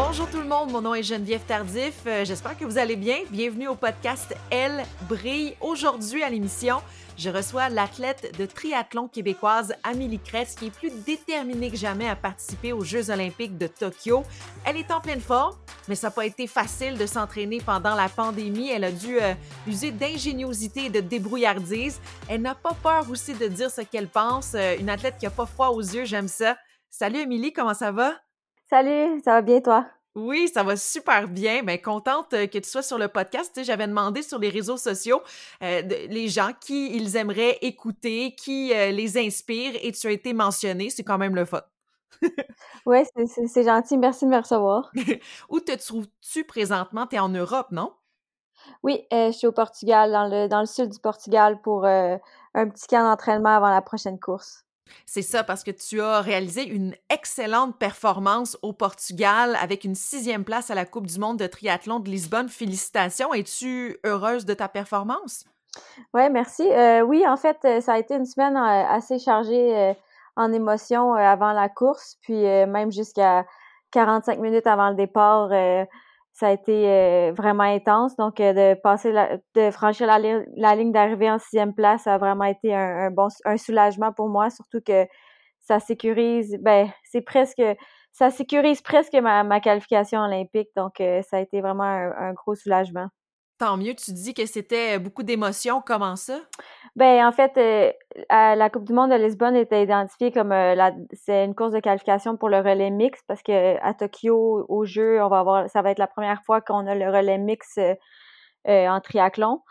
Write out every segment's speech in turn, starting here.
Bonjour tout le monde, mon nom est Geneviève Tardif. Euh, J'espère que vous allez bien. Bienvenue au podcast Elle brille. Aujourd'hui à l'émission, je reçois l'athlète de triathlon québécoise Amélie Kretz qui est plus déterminée que jamais à participer aux Jeux olympiques de Tokyo. Elle est en pleine forme, mais ça n'a pas été facile de s'entraîner pendant la pandémie. Elle a dû euh, user d'ingéniosité et de débrouillardise. Elle n'a pas peur aussi de dire ce qu'elle pense. Euh, une athlète qui n'a pas froid aux yeux, j'aime ça. Salut Émilie, comment ça va? Salut, ça va bien toi? Oui, ça va super bien. Bien, contente euh, que tu sois sur le podcast. Tu sais, J'avais demandé sur les réseaux sociaux euh, de- les gens qui ils aimeraient écouter, qui euh, les inspire, et tu as été mentionné. C'est quand même le fun. Ouais, c'est- gentil, merci de me recevoir. Où te trouves-tu présentement? Tu es en Europe, non? Oui, euh, je suis au Portugal, dans le, dans le sud du Portugal pour un petit camp d'entraînement avant la prochaine course. C'est ça, parce que tu as réalisé une excellente performance au Portugal avec une sixième place à la Coupe du monde de triathlon de Lisbonne. Félicitations. Es-tu heureuse de ta performance? Ouais, merci. Euh, oui, en fait, euh, ça a été une semaine euh, assez chargée en émotions avant la course, puis même jusqu'à 45 minutes avant le départ, ça a été euh, vraiment intense. Donc, euh, de passer, de franchir la, li- la ligne d'arrivée en sixième place, ça a vraiment été un, soulagement pour moi, surtout que ça sécurise, ben, c'est presque, ça sécurise presque ma, qualification olympique. Donc, euh, ça a été vraiment un gros soulagement. Tant mieux, tu dis que c'était beaucoup d'émotions. Comment ça? Ben, en fait, euh, à la Coupe du monde de Lisbonne était identifiée comme euh, c'est une course de qualification pour le relais mix parce que à Tokyo, au jeu, on va avoir, ça va être la première fois qu'on a le relais mix euh, euh, en triathlon.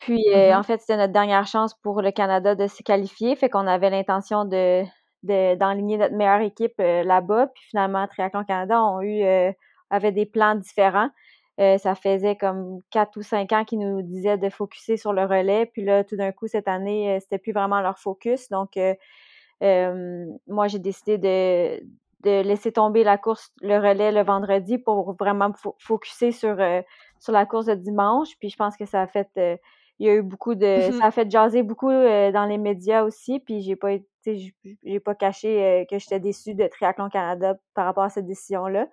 Puis, euh, Mhm. en fait, c'était notre dernière chance pour le Canada de se qualifier, fait qu'on avait l'intention de, de d'enligner notre meilleure équipe euh, là-bas. Puis finalement, Triathlon Canada ont eu euh, avait des plans différents. Euh, ça faisait comme quatre ou cinq ans qu'ils nous disaient de focuser sur le relais. Puis là, tout d'un coup, cette année, euh, c'était plus vraiment leur focus. Donc, euh, euh, moi, j'ai décidé de, de laisser tomber la course, le relais le vendredi pour vraiment me fo- focuser sur, sur la course de dimanche. Puis je pense que ça a fait, il y a eu beaucoup de, Mhm. ça a fait jaser beaucoup dans les médias aussi. Puis j'ai pas j'ai pas caché que j'étais déçue de Triathlon Canada par rapport à cette décision-là.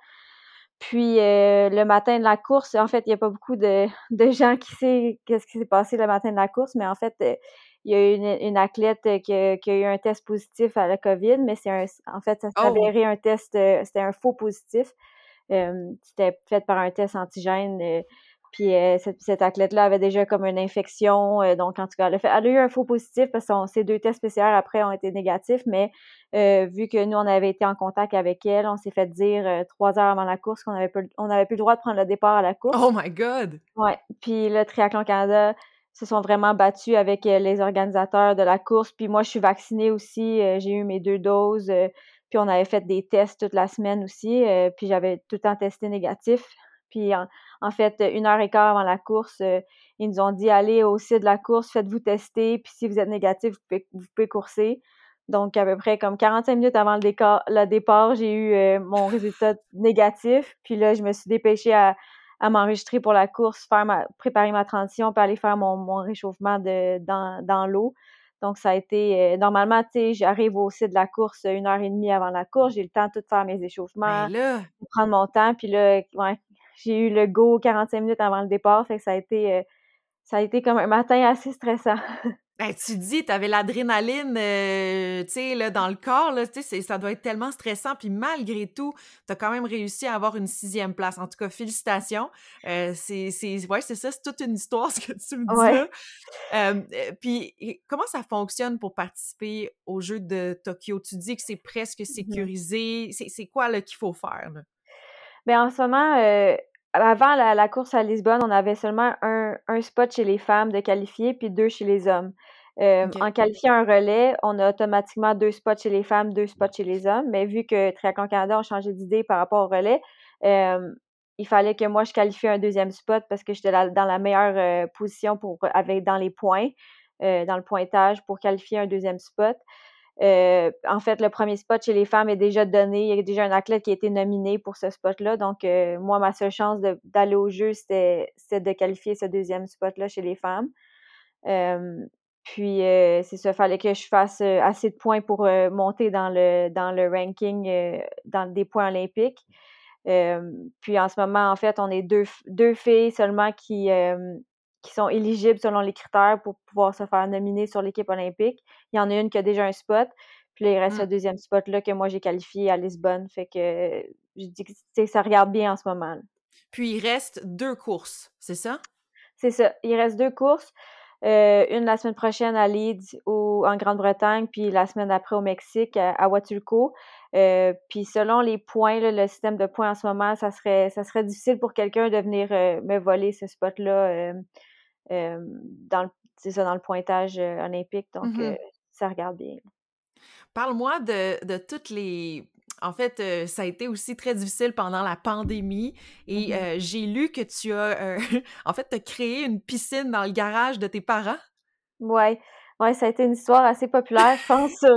Puis euh, le matin de la course, en fait, il n'y a pas beaucoup de, de gens qui savent qu'est-ce qui s'est passé le matin de la course, mais en fait, euh, il y a eu une, une athlète qui a, qui a eu un test positif à la COVID, mais c'est en fait, ça s'est Oh! avéré un test, euh, c'était un faux positif. Euh, c'était fait par un test antigène. Puis euh, cette, cette athlète-là avait déjà comme une infection. euh, donc, en tout cas, elle a, fait- elle a eu un faux positif parce que son- ses deux tests PCR après ont été négatifs. Mais euh, vu que nous, on avait été en contact avec elle, on s'est fait dire trois heures avant la course qu'on avait plus, on n'avait plus le droit de prendre le départ à la course. Oh my God! Ouais. Puis le Triathlon Canada se sont vraiment battus avec les organisateurs de la course. Puis moi, je suis vaccinée aussi. j'ai eu mes deux doses. puis on avait fait des tests toute la semaine aussi. puis j'avais tout le temps testé négatif. Puis en, en fait, une heure et quart avant la course, euh, ils nous ont dit allez au site de la course, faites-vous tester. Puis si vous êtes négatif, vous pouvez, vous pouvez courser. Donc, à peu près comme 45 minutes avant le, départ, j'ai eu euh, mon résultat négatif. Puis là, je me suis dépêchée à, à m'enregistrer pour la course, faire ma, préparer ma transition, puis aller faire mon, mon réchauffement de, dans, dans l'eau. Donc, ça a été... euh, normalement, tu sais, j'arrive au site de la course une heure et demie avant la course. J'ai le temps de tout faire mes échauffements, Ben là, de prendre mon temps. Puis là, ouais, j'ai eu le go 45 minutes avant le départ. Fait que ça a été... euh, ça a été comme un matin assez stressant. ben, tu dis, tu avais l'adrénaline euh, tu sais, là, dans le corps, là, ça doit être tellement stressant. Puis malgré tout, tu as quand même réussi à avoir une sixième place. En tout cas, félicitations. Euh, c'est, ouais, ça, c'est toute une histoire ce que tu me dis Ouais. là. Euh, puis comment ça fonctionne pour participer aux Jeux de Tokyo? Tu dis que c'est presque Mhm. sécurisé. C'est, c'est quoi qu'il faut faire? Là? Ben, en ce moment, euh, avant la, la course à Lisbonne, on avait seulement un, un spot chez les femmes de qualifier, puis deux chez les hommes. Euh. En qualifiant un relais, on a automatiquement deux spots chez les femmes, deux spots chez les hommes. Mais vu que Triathlon Canada a changé d'idée par rapport au relais, euh, il fallait que moi je qualifie un deuxième spot parce que j'étais dans la meilleure euh, position pour avec dans les points, dans le pointage pour qualifier un deuxième spot. Euh, en fait, le premier spot chez les femmes est déjà donné. Il y a déjà un athlète qui a été nominé pour ce spot-là. Donc, euh, moi, ma seule chance d'aller au jeu, c'était de qualifier ce deuxième spot-là chez les femmes. Euh, puis, c'est ça, fallait que je fasse assez de points pour monter dans le, dans le ranking dans des points olympiques. puis en ce moment, en fait, on est deux, deux filles seulement qui, qui sont éligibles selon les critères pour pouvoir se faire nominer sur l'équipe olympique. Il y en a une qui a déjà un spot, puis là, il reste le mmh. deuxième spot là que moi j'ai qualifié à Lisbonne. Fait que je dis que ça regarde bien en ce moment. Puis il reste deux courses, c'est ça? C'est ça. Il reste deux courses. Euh, une la semaine prochaine à Leeds ou en Grande-Bretagne, puis la semaine après au Mexique, à, Huatulco. Euh, puis selon les points, le système de points en ce moment, ça serait, ça serait difficile pour quelqu'un de venir euh, me voler ce spot-là dans, le, ça, dans le pointage olympique. Donc, mmh ça regarde bien. Parle-moi de, de toutes les en fait, euh, ça a été aussi très difficile pendant la pandémie et mmh euh, j'ai lu que tu as, euh, en fait, as créé une piscine dans le garage de tes parents? Ouais, ouais, ça a été une histoire assez populaire, je pense, sur,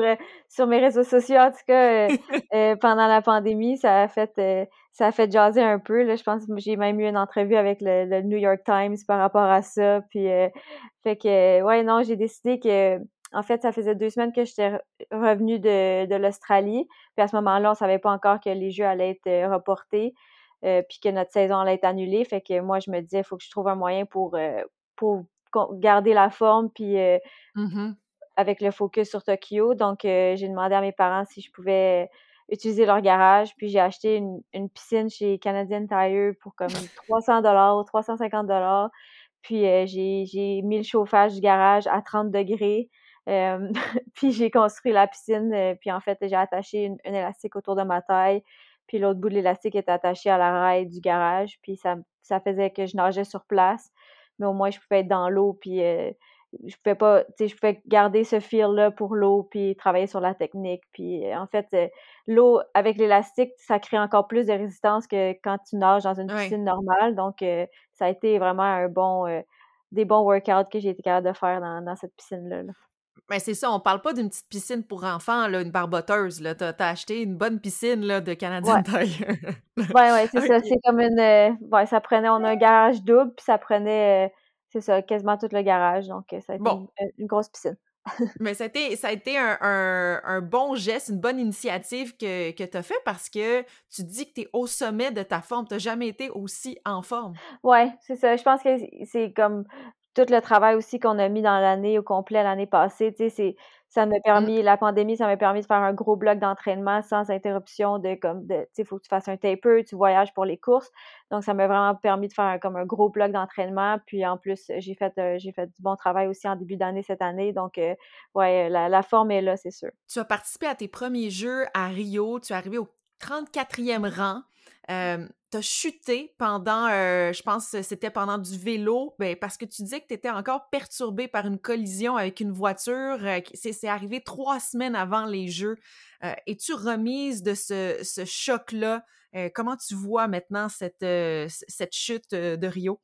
sur mes réseaux sociaux. En tout cas, pendant la pandémie, ça a fait, ça a fait jaser un peu. Là, je pense que j'ai même eu une entrevue avec le, New York Times par rapport à ça. Puis, fait que, ouais, non, j'ai décidé que en fait, ça faisait deux semaines que j'étais revenue de, de l'Australie. Puis à ce moment-là, on savait pas encore que les Jeux allaient être euh, reportés, euh, puis que notre saison allait être annulée. Fait que moi, je me disais, il faut que je trouve un moyen pour, euh, pour garder la forme, puis mmh avec le focus sur Tokyo. Donc, j'ai demandé à mes parents si je pouvais utiliser leur garage. Puis j'ai acheté une, une, piscine chez Canadian Tire pour comme 300 dollars ou 350 dollars. Puis j'ai mis le chauffage du garage à 30 degrés. puis j'ai construit la piscine, euh, puis en fait, j'ai attaché une, élastique autour de ma taille, puis l'autre bout de l'élastique est attaché à la rail du garage, puis ça, ça faisait que je nageais sur place, mais au moins je pouvais être dans l'eau, puis euh, je pouvais pas, tu sais, je pouvais garder ce fil-là pour l'eau, puis travailler sur la technique, puis euh, en fait, l'eau avec l'élastique, ça crée encore plus de résistance que quand tu nages dans une piscine normale, donc ça a été vraiment un bon des bons workouts que j'ai été capable de faire dans, dans cette piscine-là. là mais c'est ça, on parle pas d'une petite piscine pour enfants, là, une barboteuse. Là. T'as, as acheté une bonne piscine là, de Canadien ouais. Tire. ouais, ouais, c'est ça. C'est comme une. Euh, ouais, ça prenait. On a un garage double, puis ça prenait. Euh, c'est ça, quasiment tout le garage. Donc, euh, ça a été une, grosse piscine. Mais ça a été, ça a été un, un, bon geste, une bonne initiative que, que tu as fait parce que tu dis que tu es au sommet de ta forme. Tu n'as jamais été aussi en forme. Ouais, c'est ça. Je pense que c'est comme tout le travail aussi qu'on a mis dans l'année au complet l'année passée, tu sais, ça m'a mmh. permis, la pandémie, ça m'a permis de faire un gros bloc d'entraînement sans interruption de comme de, tu sais, faut que tu fasses un taper, tu voyages pour les courses. Donc, ça m'a vraiment permis de faire comme un gros bloc d'entraînement. Puis en plus, j'ai fait, euh, j'ai fait du bon travail aussi en début d'année cette année. Donc, euh, ouais, la, forme est là, c'est sûr. Tu as participé à tes premiers Jeux à Rio. Tu es arrivé au 34e rang. Euh, t'as chuté pendant, euh, je pense que c'était pendant du vélo, ben, parce que tu disais que tu étais encore perturbé par une collision avec une voiture. Euh, c'est arrivé trois semaines avant les Jeux. Euh, Es-tu remise de ce, ce choc-là? Euh, comment tu vois maintenant cette, cette chute de Rio?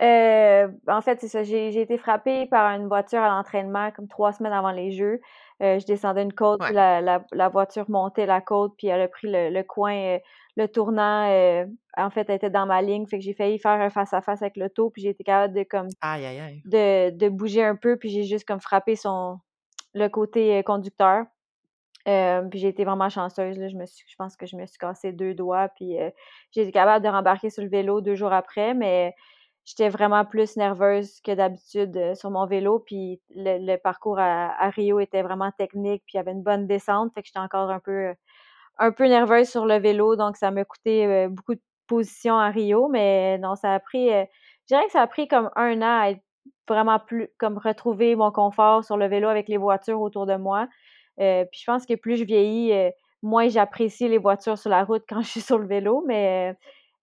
en fait, c'est ça. J'ai été frappée par une voiture à l'entraînement comme trois semaines avant les Jeux. je descendais une côte, la, la, la, voiture montait la côte, puis elle a pris le, le coin le tournant, euh, en fait, était dans ma ligne. Fait que j'ai failli faire un face-à-face avec l'auto, puis j'ai été capable de comme De, de bouger un peu, puis j'ai juste comme frappé son le côté euh, conducteur. Euh, puis j'ai été vraiment chanceuse. Là. Je, me suis, je pense que je me suis cassé deux doigts. Puis j'ai été capable de rembarquer sur le vélo deux jours après, mais j'étais vraiment plus nerveuse que d'habitude sur mon vélo. Puis le, parcours à, à, Rio était vraiment technique, puis il y avait une bonne descente. Fait que j'étais encore un peu un peu nerveuse sur le vélo, donc ça m'a coûté euh, beaucoup de positions à Rio, mais non, ça a pris, euh, je dirais que ça a pris comme un an à être vraiment plus, comme retrouver mon confort sur le vélo avec les voitures autour de moi. Euh, puis je pense que plus je vieillis, moins j'apprécie les voitures sur la route quand je suis sur le vélo, mais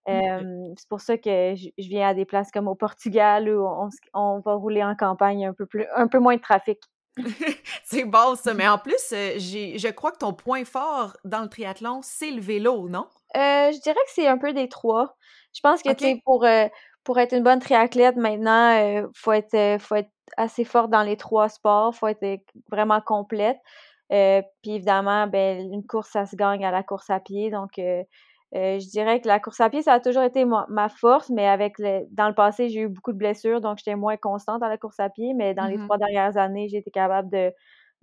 c'est pour ça que je, viens à des places comme au Portugal où on, on, va rouler en campagne un peu plus, un peu moins de trafic. c'est bon ça, mais en plus, euh, je crois que ton point fort dans le triathlon, c'est le vélo, non? Euh, je dirais que c'est un peu des trois. Je pense que pour, euh, pour être une bonne triathlète maintenant, il faut, être, faut être assez forte dans les trois sports, faut être vraiment complète. puis évidemment, ben, une course, ça se gagne à la course à pied. Donc, euh, je dirais que la course à pied, ça a toujours été ma, force, mais avec le, dans le passé, j'ai eu beaucoup de blessures, donc j'étais moins constante à la course à pied. Mais dans les mmh trois dernières années, j'ai été capable de,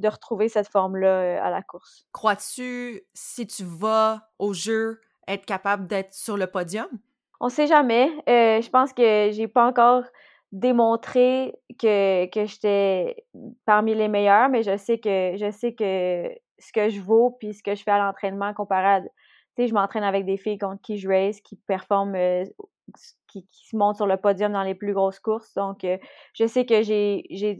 retrouver cette forme-là euh, à la course. Crois-tu, si tu vas au jeu être capable d'être sur le podium? On sait jamais. Euh, je pense que j'ai pas encore démontré que, que j'étais parmi les meilleurs, mais je sais que je sais que ce que je vaux puis ce que je fais à l'entraînement comparé à. Tu sais, je m'entraîne avec des filles contre qui je race, qui performent, euh, qui, qui, se montent sur le podium dans les plus grosses courses. Donc, euh, je sais que j'ai, j'ai,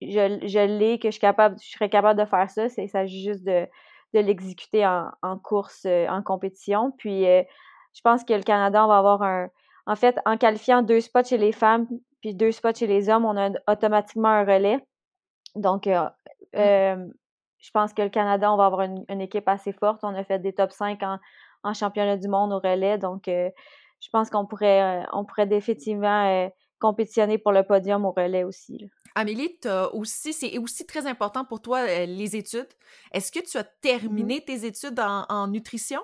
je, je l'ai, que je suis capable, je serais capable de faire ça. C'est, il s'agit juste de, de l'exécuter en, en course, en compétition. Puis, je pense que le Canada, on va avoir un. En fait, en qualifiant deux spots chez les femmes puis deux spots chez les hommes, on a automatiquement un relais. Donc, euh, mmh. euh, je pense que le Canada, on va avoir une, équipe assez forte. On a fait des top 5 en, championnat du monde au relais. Donc, euh, je pense qu'on pourrait, on pourrait définitivement compétitionner pour le podium au relais aussi. Amélie, aussi, c'est aussi très important pour toi les études. Est-ce que tu as mmh terminé tes études en nutrition?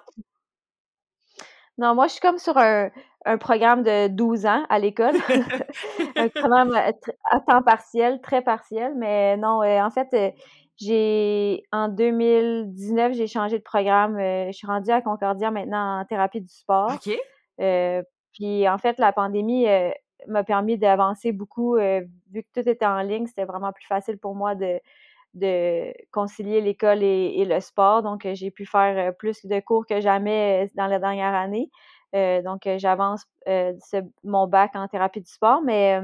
Non, moi, je suis comme sur un, un programme de 12 ans à l'école. un programme à, temps partiel, très partiel. Mais non, euh, en fait, euh, j'ai en 2019, j'ai changé de programme. Euh, je suis rendue à Concordia maintenant en thérapie du sport. OK. puis en fait, la pandémie m'a permis d'avancer beaucoup. vu que tout était en ligne, c'était vraiment plus facile pour moi de, de concilier l'école et, le sport. Donc, euh, j'ai pu faire euh, plus de cours que jamais euh, dans la dernière année. donc, j'avance mon bac en thérapie du sport, mais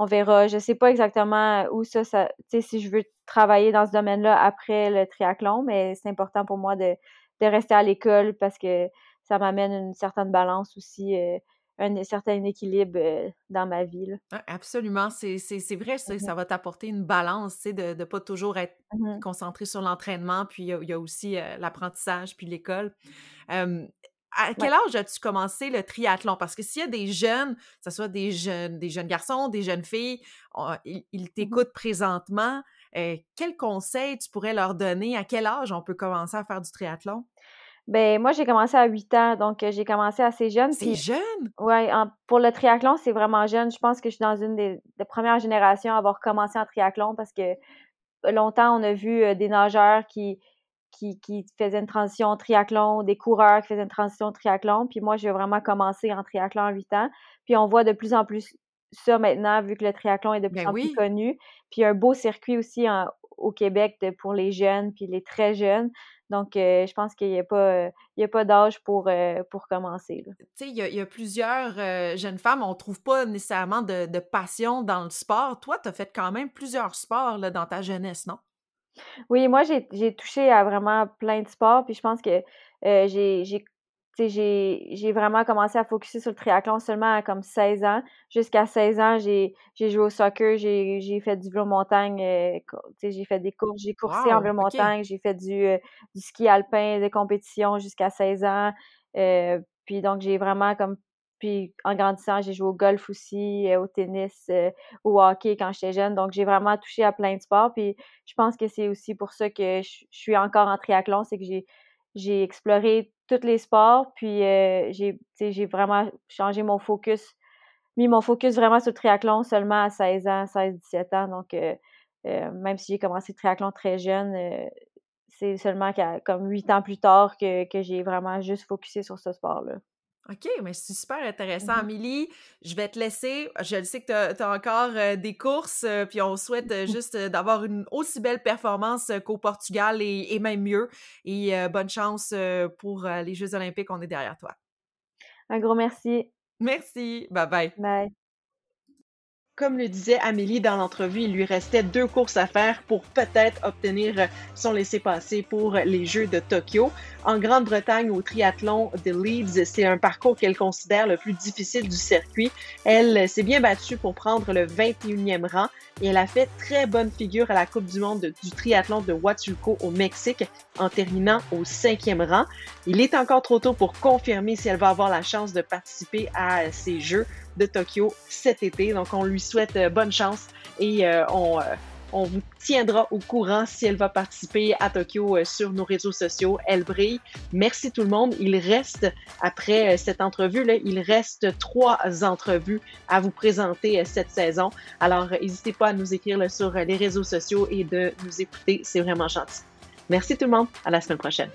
on verra. Je ne sais pas exactement où ça, ça tu sais, si je veux travailler dans ce domaine-là après le triathlon, mais c'est important pour moi de, de rester à l'école parce que ça m'amène une certaine balance aussi un certain équilibre euh, dans ma vie. absolument, c'est vrai, ça, ça va t'apporter une balance, de ne pas toujours être mmh concentré sur l'entraînement, puis il y, a aussi euh, l'apprentissage, puis l'école. À quel âge as-tu commencé le triathlon? Parce que s'il y a des jeunes, que ce soit des jeunes, des jeunes garçons, des jeunes filles, ils, mmh t'écoutent présentement, euh, quel conseil tu pourrais leur donner? À quel âge on peut commencer à faire du triathlon? Ben moi, j'ai commencé à 8 ans, donc j'ai commencé assez jeune. C'est jeune? Oui, pour le triathlon, c'est vraiment jeune. Je pense que je suis dans une des, premières générations à avoir commencé en triathlon parce que longtemps, on a vu des nageurs qui, qui, qui faisaient une transition triathlon, des coureurs qui faisaient une transition triathlon. Puis moi, j'ai vraiment commencé en triathlon à 8 ans. Puis on voit de plus en plus ça maintenant, vu que le triathlon est de plus ben en plus connu. Puis un beau circuit aussi au Québec pour les jeunes, puis les très jeunes. Donc, euh, je pense qu'il n'y a pas, pas d'âge pour, euh, pour commencer. Tu sais, il y, a plusieurs euh, jeunes femmes, on ne trouve pas nécessairement de, passion dans le sport. Toi, tu as fait quand même plusieurs sports là, dans ta jeunesse, non? Oui, moi, j'ai touché à vraiment plein de sports. Puis je pense que j'ai j'ai vraiment commencé à focuser sur le triathlon seulement à comme 16 ans. Jusqu'à 16 ans, j'ai joué au soccer, j'ai fait du vélo montagne, euh, j'ai fait des courses, j'ai coursé en vélo montagne, j'ai fait du, euh, du, ski alpin, des compétitions jusqu'à 16 ans. Euh, puis donc, j'ai vraiment comme puis en grandissant, j'ai joué au golf aussi, au tennis, au hockey quand j'étais jeune. Donc, j'ai vraiment touché à plein de sports. Puis je pense que c'est aussi pour ça que je, suis encore en triathlon, c'est que j'ai exploré tous les sports, puis euh, j'ai vraiment changé mon focus, mis mon focus vraiment sur le triathlon seulement à 16 ans, 16-17 ans. Donc, euh, euh, même si j'ai commencé le triathlon très jeune, c'est seulement comme huit ans plus tard que, que j'ai vraiment juste focusé sur ce sport-là. OK, mais c'est super intéressant, mmh Amélie. Je vais te laisser. Je sais que tu as, encore des courses, puis on souhaite juste d'avoir une aussi belle performance qu'au Portugal et, même mieux. Et bonne chance pour les Jeux olympiques, on est derrière toi. Un gros merci. Merci. Bye bye. Bye. Comme le disait Amélie dans l'entrevue, il lui restait deux courses à faire pour peut-être obtenir son laissez-passer pour les Jeux de Tokyo. En Grande-Bretagne, au triathlon de Leeds, c'est un parcours qu'elle considère le plus difficile du circuit. Elle s'est bien battue pour prendre le 21e rang et elle a fait très bonne figure à la Coupe du monde du triathlon de Huatulco au Mexique en terminant au cinquième rang. Il est encore trop tôt pour confirmer si elle va avoir la chance de participer à ces Jeux de Tokyo cet été. Donc, on lui souhaite euh, bonne chance et euh, on, euh, on vous tiendra au courant si elle va participer à Tokyo sur nos réseaux sociaux. Elle brille. Merci tout le monde. Il reste, après cette entrevue-là, il reste trois entrevues à vous présenter cette saison. Alors, n'hésitez pas à nous écrire sur les réseaux sociaux et de nous écouter. C'est vraiment gentil. Merci tout le monde. À la semaine prochaine.